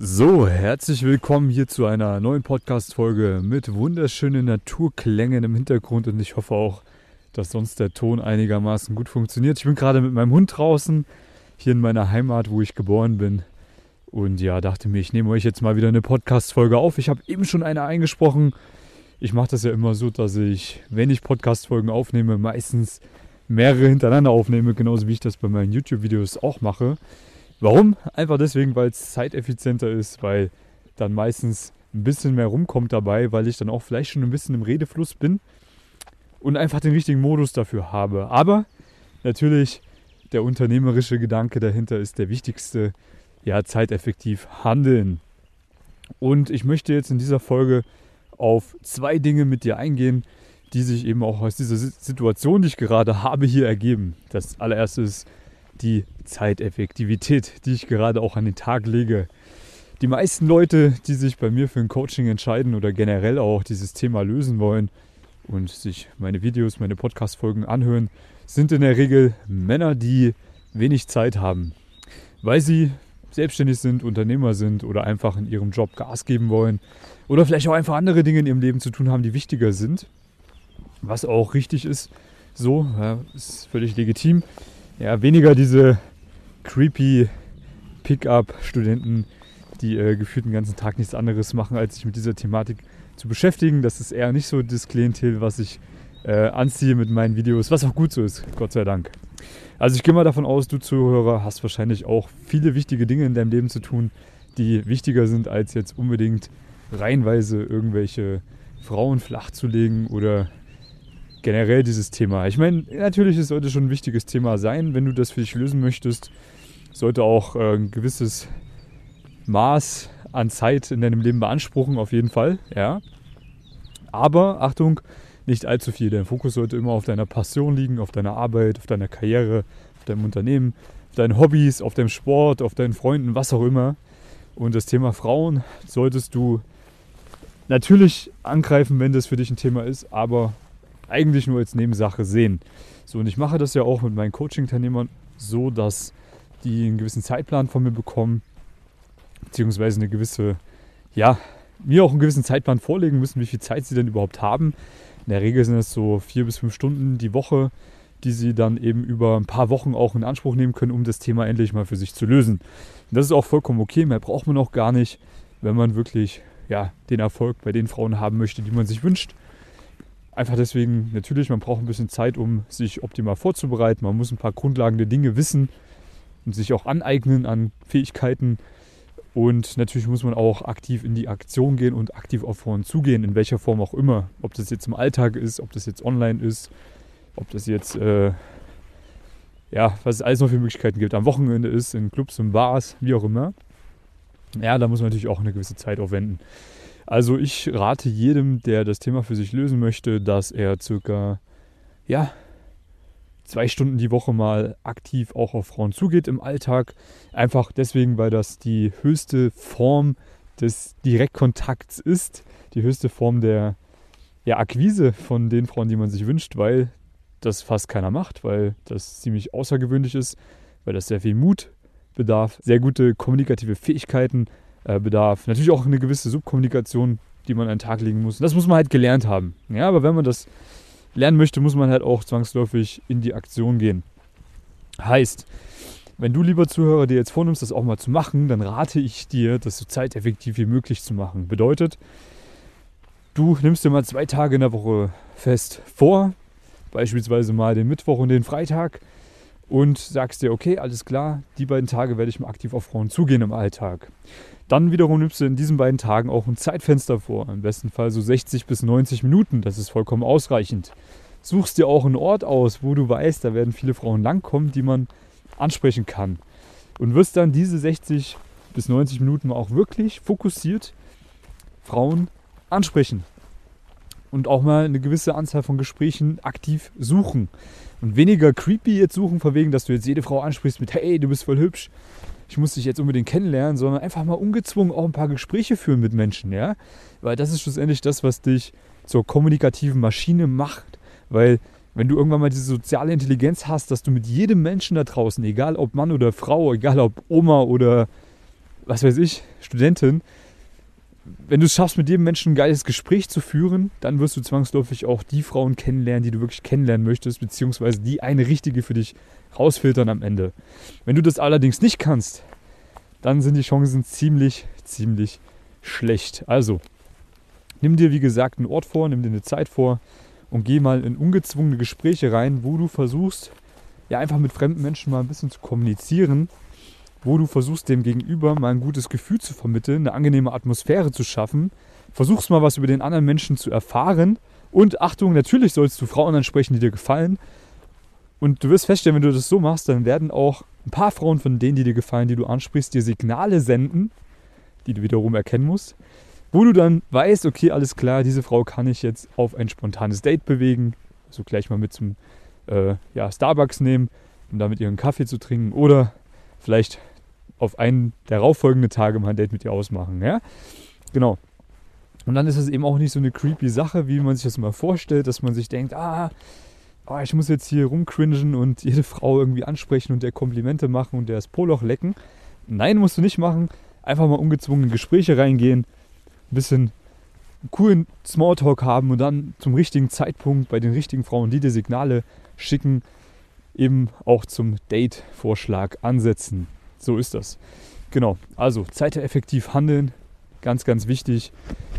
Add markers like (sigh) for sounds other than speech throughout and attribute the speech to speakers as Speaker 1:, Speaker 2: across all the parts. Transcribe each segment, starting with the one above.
Speaker 1: So, herzlich willkommen hier zu einer neuen Podcast-Folge mit wunderschönen Naturklängen im Hintergrund und ich hoffe auch, dass sonst der Ton einigermaßen gut funktioniert. Ich bin gerade mit meinem Hund draußen, hier in meiner Heimat, wo ich geboren bin. Und ja, dachte mir, ich nehme euch jetzt mal wieder eine Podcast-Folge auf. Ich habe eben schon eine eingesprochen. Ich mache das ja immer so, dass ich, wenn ich Podcast-Folgen aufnehme, meistens mehrere hintereinander aufnehme, genauso wie ich das bei meinen YouTube-Videos auch mache. Warum? Einfach deswegen, weil es zeiteffizienter ist, weil dann meistens ein bisschen mehr rumkommt dabei, weil ich dann auch vielleicht schon ein bisschen im Redefluss bin und einfach den richtigen Modus dafür habe. Aber natürlich der unternehmerische Gedanke dahinter ist der wichtigste. Ja, zeiteffektiv handeln. Und ich möchte jetzt in dieser Folge auf zwei Dinge mit dir eingehen, die sich eben auch aus dieser Situation, die ich gerade habe, hier ergeben. Das allererste ist die Zeiteffektivität, die ich gerade auch an den Tag lege. Die meisten Leute, die sich bei mir für ein Coaching entscheiden oder generell auch dieses Thema lösen wollen und sich meine Videos, meine Podcast-Folgen anhören, sind in der Regel Männer, die wenig Zeit haben, weil sie selbstständig sind, Unternehmer sind oder einfach in ihrem Job Gas geben wollen oder vielleicht auch einfach andere Dinge in ihrem Leben zu tun haben, die wichtiger sind, was auch richtig ist. So, ja, ist völlig legitim ja, weniger diese creepy Pickup-Studenten, die äh, gefühlt den ganzen Tag nichts anderes machen, als sich mit dieser Thematik zu beschäftigen. Das ist eher nicht so das Klientel, was ich äh, anziehe mit meinen Videos, was auch gut so ist, Gott sei Dank. Also ich gehe mal davon aus, du Zuhörer hast wahrscheinlich auch viele wichtige Dinge in deinem Leben zu tun, die wichtiger sind, als jetzt unbedingt reihenweise irgendwelche Frauen flach zu legen oder generell dieses Thema. Ich meine, natürlich, es sollte schon ein wichtiges Thema sein, wenn du das für dich lösen möchtest. Sollte auch äh, ein gewisses Maß an Zeit in deinem Leben beanspruchen, auf jeden Fall, ja. Aber Achtung, nicht allzu viel. Dein Fokus sollte immer auf deiner Passion liegen, auf deiner Arbeit, auf deiner Karriere, auf deinem Unternehmen, auf deinen Hobbys, auf deinem Sport, auf deinen Freunden, was auch immer. Und das Thema Frauen solltest du natürlich angreifen, wenn das für dich ein Thema ist, aber eigentlich nur als Nebensache sehen. So, und ich mache das ja auch mit meinen Coaching-Teilnehmern so, dass die einen gewissen Zeitplan von mir bekommen, beziehungsweise eine gewisse, ja, mir auch einen gewissen Zeitplan vorlegen müssen, wie viel Zeit sie denn überhaupt haben. In der Regel sind es so vier bis fünf Stunden die Woche, die sie dann eben über ein paar Wochen auch in Anspruch nehmen können, um das Thema endlich mal für sich zu lösen. Und das ist auch vollkommen okay, mehr braucht man auch gar nicht, wenn man wirklich ja, den Erfolg bei den Frauen haben möchte, die man sich wünscht. Einfach deswegen, natürlich, man braucht ein bisschen Zeit, um sich optimal vorzubereiten. Man muss ein paar grundlegende Dinge wissen und sich auch aneignen an Fähigkeiten. Und natürlich muss man auch aktiv in die Aktion gehen und aktiv auf Frauen zugehen, in welcher Form auch immer. Ob das jetzt im Alltag ist, ob das jetzt online ist, ob das jetzt, äh, ja, was es alles noch für Möglichkeiten gibt, am Wochenende ist, in Clubs und Bars, wie auch immer. Ja, da muss man natürlich auch eine gewisse Zeit aufwenden. Also ich rate jedem, der das Thema für sich lösen möchte, dass er circa, ja, zwei Stunden die Woche mal aktiv auch auf Frauen zugeht im Alltag. Einfach deswegen, weil das die höchste Form des Direktkontakts ist, die höchste Form der ja, Akquise von den Frauen, die man sich wünscht, weil das fast keiner macht, weil das ziemlich außergewöhnlich ist, weil das sehr viel Mut bedarf, sehr gute kommunikative Fähigkeiten äh, bedarf. Natürlich auch eine gewisse Subkommunikation, die man an den Tag legen muss. das muss man halt gelernt haben. Ja, aber wenn man das lernen möchte, muss man halt auch zwangsläufig in die Aktion gehen. Heißt, wenn du lieber Zuhörer dir jetzt vornimmst, das auch mal zu machen, dann rate ich dir, das so zeiteffektiv wie möglich zu machen. Bedeutet, du nimmst dir mal zwei Tage in der Woche fest vor, beispielsweise mal den Mittwoch und den Freitag und sagst dir, okay, alles klar, die beiden Tage werde ich mal aktiv auf Frauen zugehen im Alltag. Dann wiederum nimmst du in diesen beiden Tagen auch ein Zeitfenster vor, im besten Fall so 60 bis 90 Minuten, das ist vollkommen ausreichend. Suchst dir auch einen Ort aus, wo du weißt, da werden viele Frauen langkommen, die man ansprechen kann. Und wirst dann diese 60 bis 90 Minuten auch wirklich fokussiert Frauen ansprechen. Und auch mal eine gewisse Anzahl von Gesprächen aktiv suchen. Und weniger creepy jetzt suchen, verwegen, dass du jetzt jede Frau ansprichst mit, hey, du bist voll hübsch, ich muss dich jetzt unbedingt kennenlernen, sondern einfach mal ungezwungen auch ein paar Gespräche führen mit Menschen, ja. Weil das ist schlussendlich das, was dich zur kommunikativen Maschine macht. Weil wenn du irgendwann mal diese soziale Intelligenz hast, dass du mit jedem Menschen da draußen, egal ob Mann oder Frau, egal ob Oma oder was weiß ich, Studentin, wenn du es schaffst, mit jedem Menschen ein geiles Gespräch zu führen, dann wirst du zwangsläufig auch die Frauen kennenlernen, die du wirklich kennenlernen möchtest, beziehungsweise die eine richtige für dich rausfiltern am Ende. Wenn du das allerdings nicht kannst, dann sind die Chancen ziemlich, ziemlich schlecht. Also, nimm dir wie gesagt einen Ort vor, nimm dir eine Zeit vor und geh mal in ungezwungene Gespräche rein, wo du versuchst, ja einfach mit fremden Menschen mal ein bisschen zu kommunizieren wo du versuchst, dem Gegenüber mal ein gutes Gefühl zu vermitteln, eine angenehme Atmosphäre zu schaffen, versuchst mal was über den anderen Menschen zu erfahren. Und Achtung, natürlich sollst du Frauen ansprechen, die dir gefallen. Und du wirst feststellen, wenn du das so machst, dann werden auch ein paar Frauen von denen, die dir gefallen, die du ansprichst, dir Signale senden, die du wiederum erkennen musst, wo du dann weißt, okay, alles klar, diese Frau kann ich jetzt auf ein spontanes Date bewegen, also gleich mal mit zum äh, ja, Starbucks nehmen, um damit ihren Kaffee zu trinken. Oder vielleicht auf einen darauffolgenden Tage mal ein Date mit dir ausmachen. Ja? Genau. Und dann ist es eben auch nicht so eine creepy Sache, wie man sich das mal vorstellt, dass man sich denkt, ah, oh, ich muss jetzt hier rumcringen und (laughs) jede Frau irgendwie ansprechen und der Komplimente machen und der das Poloch lecken. Nein, musst du nicht machen. Einfach mal ungezwungen in Gespräche reingehen, ein bisschen coolen Smalltalk haben und dann zum richtigen Zeitpunkt bei den richtigen Frauen, die dir Signale schicken, eben auch zum Date-Vorschlag ansetzen. So ist das. Genau, also zeiteffektiv handeln, ganz, ganz wichtig.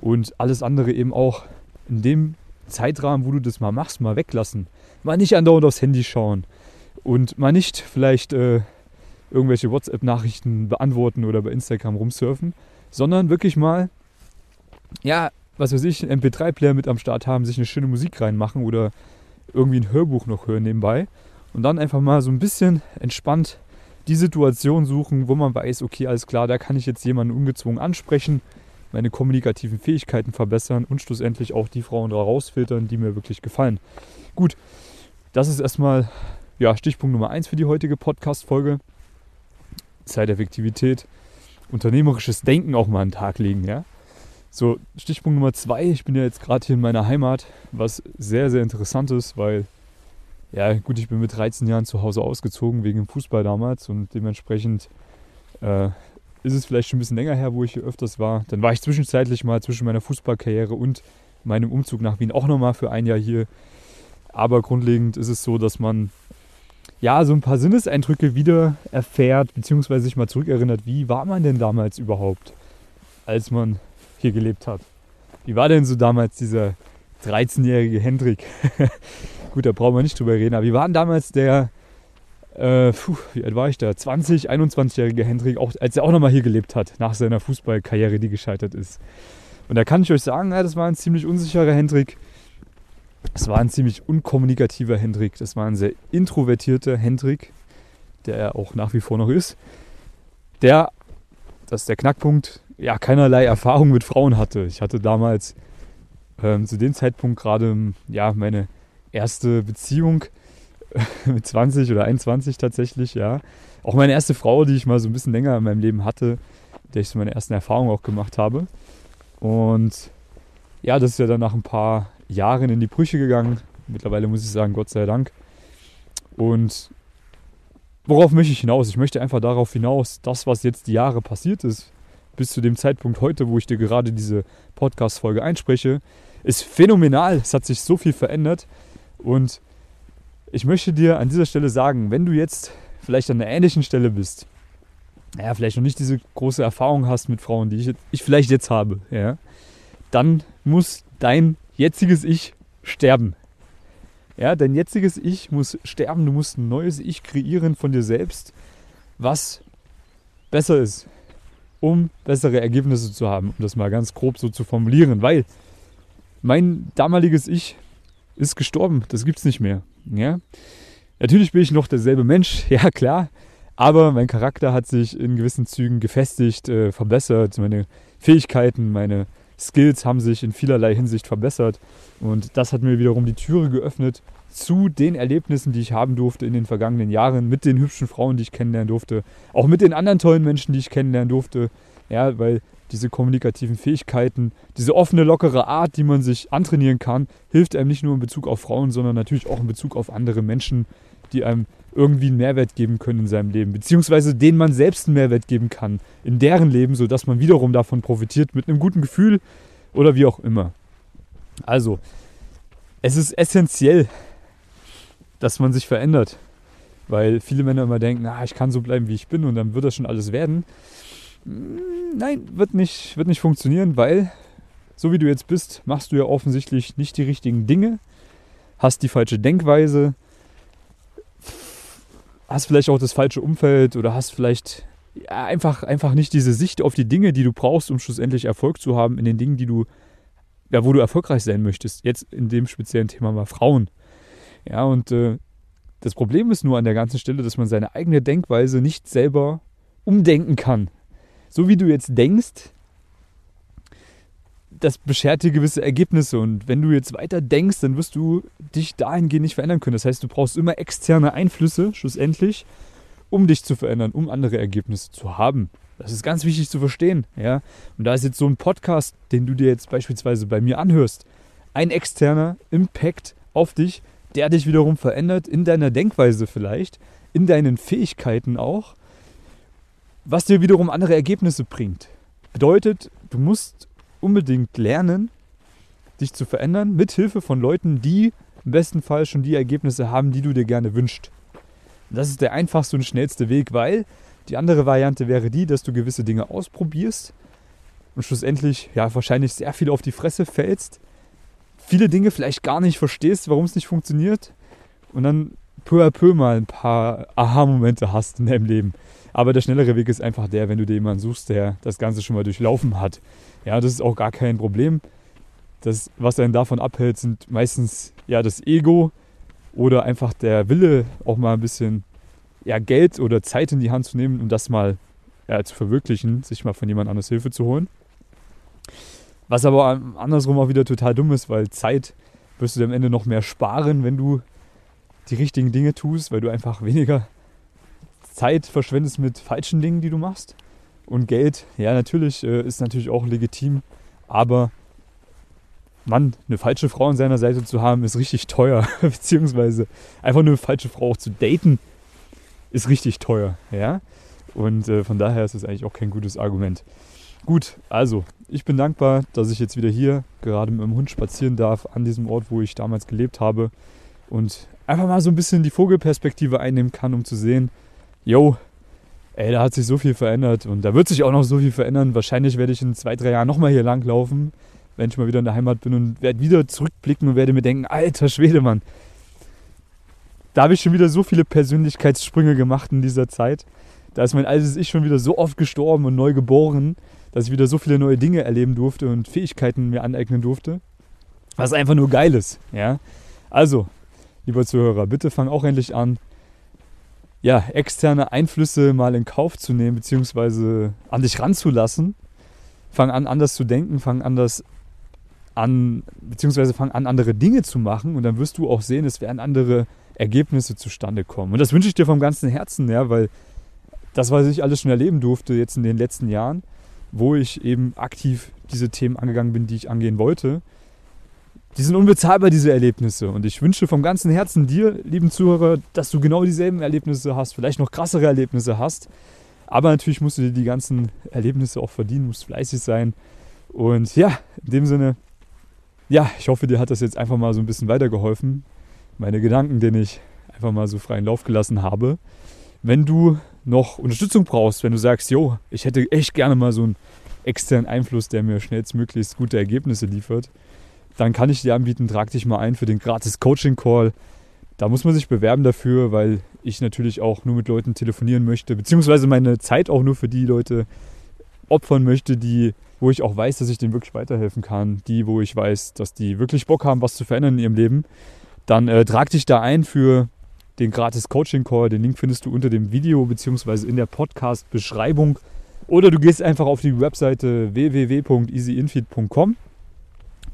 Speaker 1: Und alles andere eben auch in dem Zeitrahmen, wo du das mal machst, mal weglassen. Mal nicht andauernd aufs Handy schauen und mal nicht vielleicht äh, irgendwelche WhatsApp-Nachrichten beantworten oder bei Instagram rumsurfen, sondern wirklich mal, ja, was weiß ich, einen MP3-Player mit am Start haben, sich eine schöne Musik reinmachen oder irgendwie ein Hörbuch noch hören nebenbei und dann einfach mal so ein bisschen entspannt die Situation suchen, wo man weiß, okay, alles klar, da kann ich jetzt jemanden ungezwungen ansprechen, meine kommunikativen Fähigkeiten verbessern und schlussendlich auch die Frauen rausfiltern, die mir wirklich gefallen. Gut, das ist erstmal ja, Stichpunkt Nummer 1 für die heutige Podcast-Folge. Zeiteffektivität, unternehmerisches Denken auch mal an den Tag legen. Ja? So, Stichpunkt Nummer 2, ich bin ja jetzt gerade hier in meiner Heimat, was sehr, sehr interessant ist, weil ja, gut, ich bin mit 13 Jahren zu Hause ausgezogen wegen dem Fußball damals und dementsprechend äh, ist es vielleicht schon ein bisschen länger her, wo ich hier öfters war. Dann war ich zwischenzeitlich mal zwischen meiner Fußballkarriere und meinem Umzug nach Wien auch nochmal für ein Jahr hier. Aber grundlegend ist es so, dass man ja so ein paar Sinneseindrücke wieder erfährt, beziehungsweise sich mal zurückerinnert, wie war man denn damals überhaupt, als man hier gelebt hat. Wie war denn so damals dieser 13-jährige Hendrik? (laughs) Gut, da brauchen wir nicht drüber reden. Aber wir waren damals der, äh, puh, wie alt war ich da? 20, 21-jährige Hendrik, auch, als er auch nochmal hier gelebt hat, nach seiner Fußballkarriere, die gescheitert ist. Und da kann ich euch sagen, ja, das war ein ziemlich unsicherer Hendrik. Es war ein ziemlich unkommunikativer Hendrik. Das war ein sehr introvertierter Hendrik, der er auch nach wie vor noch ist. Der, das ist der Knackpunkt, ja, keinerlei Erfahrung mit Frauen hatte. Ich hatte damals ähm, zu dem Zeitpunkt gerade ja, meine erste Beziehung (laughs) mit 20 oder 21 tatsächlich, ja. Auch meine erste Frau, die ich mal so ein bisschen länger in meinem Leben hatte, der ich so meine ersten Erfahrungen auch gemacht habe. Und ja, das ist ja dann nach ein paar Jahren in die Brüche gegangen. Mittlerweile muss ich sagen, Gott sei Dank. Und worauf möchte ich hinaus? Ich möchte einfach darauf hinaus, das, was jetzt die Jahre passiert ist, bis zu dem Zeitpunkt heute, wo ich dir gerade diese Podcast-Folge einspreche, ist phänomenal. Es hat sich so viel verändert. Und ich möchte dir an dieser Stelle sagen, wenn du jetzt vielleicht an einer ähnlichen Stelle bist, ja, vielleicht noch nicht diese große Erfahrung hast mit Frauen, die ich, ich vielleicht jetzt habe, ja, dann muss dein jetziges Ich sterben. Ja, dein jetziges Ich muss sterben, du musst ein neues Ich kreieren von dir selbst, was besser ist, um bessere Ergebnisse zu haben, um das mal ganz grob so zu formulieren, weil mein damaliges Ich ist gestorben. Das gibt es nicht mehr. Ja? Natürlich bin ich noch derselbe Mensch, (laughs) ja klar. Aber mein Charakter hat sich in gewissen Zügen gefestigt, äh, verbessert. Meine Fähigkeiten, meine Skills haben sich in vielerlei Hinsicht verbessert. Und das hat mir wiederum die Türe geöffnet zu den Erlebnissen, die ich haben durfte in den vergangenen Jahren, mit den hübschen Frauen, die ich kennenlernen durfte, auch mit den anderen tollen Menschen, die ich kennenlernen durfte. Ja, weil diese kommunikativen Fähigkeiten, diese offene, lockere Art, die man sich antrainieren kann, hilft einem nicht nur in Bezug auf Frauen, sondern natürlich auch in Bezug auf andere Menschen, die einem irgendwie einen Mehrwert geben können in seinem Leben, beziehungsweise denen man selbst einen Mehrwert geben kann in deren Leben, sodass man wiederum davon profitiert mit einem guten Gefühl oder wie auch immer. Also, es ist essentiell, dass man sich verändert, weil viele Männer immer denken, ah, ich kann so bleiben, wie ich bin und dann wird das schon alles werden. Nein, wird nicht, wird nicht funktionieren, weil so wie du jetzt bist, machst du ja offensichtlich nicht die richtigen Dinge, hast die falsche Denkweise, hast vielleicht auch das falsche Umfeld oder hast vielleicht ja, einfach, einfach nicht diese Sicht auf die Dinge, die du brauchst, um schlussendlich Erfolg zu haben in den Dingen, die du, ja, wo du erfolgreich sein möchtest. Jetzt in dem speziellen Thema mal Frauen. Ja, und äh, das Problem ist nur an der ganzen Stelle, dass man seine eigene Denkweise nicht selber umdenken kann. So wie du jetzt denkst, das beschert dir gewisse Ergebnisse. Und wenn du jetzt weiter denkst, dann wirst du dich dahingehend nicht verändern können. Das heißt, du brauchst immer externe Einflüsse, schlussendlich, um dich zu verändern, um andere Ergebnisse zu haben. Das ist ganz wichtig zu verstehen. Ja? Und da ist jetzt so ein Podcast, den du dir jetzt beispielsweise bei mir anhörst, ein externer Impact auf dich, der dich wiederum verändert in deiner Denkweise vielleicht, in deinen Fähigkeiten auch, was dir wiederum andere Ergebnisse bringt. Bedeutet, du musst unbedingt lernen, dich zu verändern, mit Hilfe von Leuten, die im besten Fall schon die Ergebnisse haben, die du dir gerne wünschst. Das ist der einfachste und schnellste Weg, weil die andere Variante wäre die, dass du gewisse Dinge ausprobierst und schlussendlich ja wahrscheinlich sehr viel auf die Fresse fällst, viele Dinge vielleicht gar nicht verstehst, warum es nicht funktioniert und dann peu à peu mal ein paar Aha-Momente hast in deinem Leben. Aber der schnellere Weg ist einfach der, wenn du dir jemanden suchst, der das Ganze schon mal durchlaufen hat. Ja, das ist auch gar kein Problem. Das, was einen davon abhält, sind meistens ja das Ego oder einfach der Wille, auch mal ein bisschen ja, Geld oder Zeit in die Hand zu nehmen, um das mal ja, zu verwirklichen, sich mal von jemand anders Hilfe zu holen. Was aber andersrum auch wieder total dumm ist, weil Zeit wirst du am Ende noch mehr sparen, wenn du die richtigen Dinge tust, weil du einfach weniger Zeit verschwendest mit falschen Dingen, die du machst. Und Geld, ja, natürlich äh, ist natürlich auch legitim, aber Mann, eine falsche Frau an seiner Seite zu haben, ist richtig teuer. (laughs) Beziehungsweise einfach eine falsche Frau auch zu daten, ist richtig teuer. Ja? Und äh, von daher ist es eigentlich auch kein gutes Argument. Gut, also ich bin dankbar, dass ich jetzt wieder hier gerade mit meinem Hund spazieren darf, an diesem Ort, wo ich damals gelebt habe. Und einfach mal so ein bisschen die Vogelperspektive einnehmen kann, um zu sehen, yo, ey, da hat sich so viel verändert und da wird sich auch noch so viel verändern. Wahrscheinlich werde ich in zwei, drei Jahren nochmal hier langlaufen, wenn ich mal wieder in der Heimat bin und werde wieder zurückblicken und werde mir denken, alter Schwede, Mann. Da habe ich schon wieder so viele Persönlichkeitssprünge gemacht in dieser Zeit. Da ist mein altes Ich schon wieder so oft gestorben und neu geboren, dass ich wieder so viele neue Dinge erleben durfte und Fähigkeiten mir aneignen durfte. Was einfach nur geil ist. Ja? Also, lieber Zuhörer, bitte fang auch endlich an, ja, externe Einflüsse mal in Kauf zu nehmen, beziehungsweise an dich ranzulassen. Fang an, anders zu denken, fang anders an, beziehungsweise fang an, andere Dinge zu machen und dann wirst du auch sehen, es werden andere Ergebnisse zustande kommen. Und das wünsche ich dir vom ganzen Herzen, ja, weil das, was ich alles schon erleben durfte jetzt in den letzten Jahren, wo ich eben aktiv diese Themen angegangen bin, die ich angehen wollte, die sind unbezahlbar, diese Erlebnisse. Und ich wünsche vom ganzen Herzen dir, lieben Zuhörer, dass du genau dieselben Erlebnisse hast, vielleicht noch krassere Erlebnisse hast. Aber natürlich musst du dir die ganzen Erlebnisse auch verdienen, musst fleißig sein. Und ja, in dem Sinne, ja, ich hoffe, dir hat das jetzt einfach mal so ein bisschen weitergeholfen. Meine Gedanken, denen ich einfach mal so freien Lauf gelassen habe. Wenn du noch Unterstützung brauchst, wenn du sagst, jo, ich hätte echt gerne mal so einen externen Einfluss, der mir schnellstmöglichst gute Ergebnisse liefert, dann kann ich dir anbieten, trag dich mal ein für den gratis Coaching-Call. Da muss man sich bewerben dafür, weil ich natürlich auch nur mit Leuten telefonieren möchte, beziehungsweise meine Zeit auch nur für die Leute opfern möchte, die, wo ich auch weiß, dass ich denen wirklich weiterhelfen kann, die, wo ich weiß, dass die wirklich Bock haben, was zu verändern in ihrem Leben, dann äh, trag dich da ein für den gratis Coaching Call. Den Link findest du unter dem Video beziehungsweise in der Podcast-Beschreibung. Oder du gehst einfach auf die Webseite www.easyinfeed.com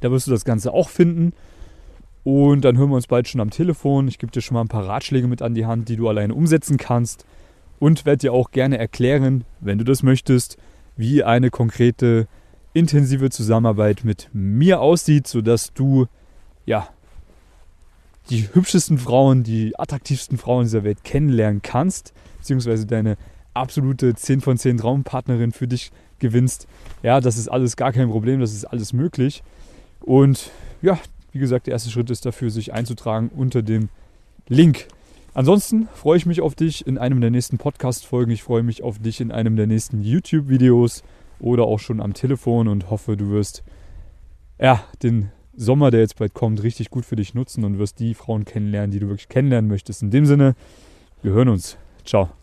Speaker 1: da wirst du das Ganze auch finden. Und dann hören wir uns bald schon am Telefon. Ich gebe dir schon mal ein paar Ratschläge mit an die Hand, die du alleine umsetzen kannst. Und werde dir auch gerne erklären, wenn du das möchtest, wie eine konkrete, intensive Zusammenarbeit mit mir aussieht, sodass du ja die hübschesten Frauen, die attraktivsten Frauen dieser Welt kennenlernen kannst, beziehungsweise deine absolute 10 von 10 Traumpartnerin für dich gewinnst. Ja, das ist alles gar kein Problem, das ist alles möglich. Und ja, wie gesagt, der erste Schritt ist dafür, sich einzutragen unter dem Link. Ansonsten freue ich mich auf dich in einem der nächsten Podcast-Folgen. Ich freue mich auf dich in einem der nächsten YouTube-Videos oder auch schon am Telefon und hoffe, du wirst ja, den Sommer, der jetzt bald kommt, richtig gut für dich nutzen und wirst die Frauen kennenlernen, die du wirklich kennenlernen möchtest. In dem Sinne, wir hören uns. Ciao.